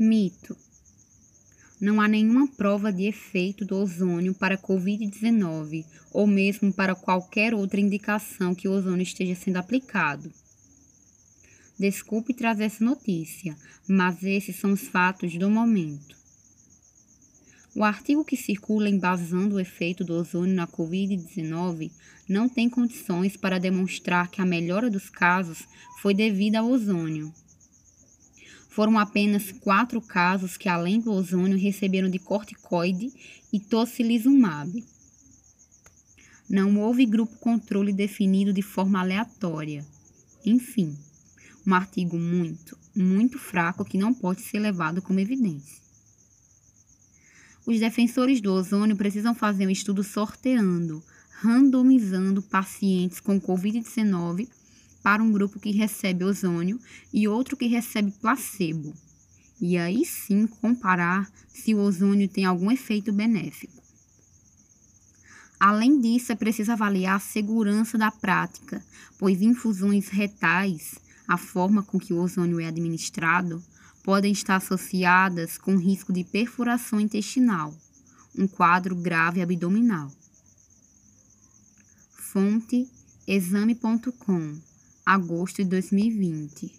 Mito. Não há nenhuma prova de efeito do ozônio para Covid-19 ou mesmo para qualquer outra indicação que o ozônio esteja sendo aplicado. Desculpe trazer essa notícia, mas esses são os fatos do momento. O artigo que circula embasando o efeito do ozônio na Covid-19 não tem condições para demonstrar que a melhora dos casos foi devida ao ozônio. Foram apenas quatro casos que, além do ozônio, receberam de corticoide e tocilizumab. Não houve grupo controle definido de forma aleatória. Enfim, um artigo muito, muito fraco que não pode ser levado como evidência. Os defensores do ozônio precisam fazer um estudo sorteando, randomizando pacientes com Covid-19 para um grupo que recebe ozônio e outro que recebe placebo. E aí sim comparar se o ozônio tem algum efeito benéfico. Além disso, é preciso avaliar a segurança da prática, pois infusões retais, a forma com que o ozônio é administrado, podem estar associadas com risco de perfuração intestinal, um quadro grave abdominal. Fonte exame.com, agosto de 2020.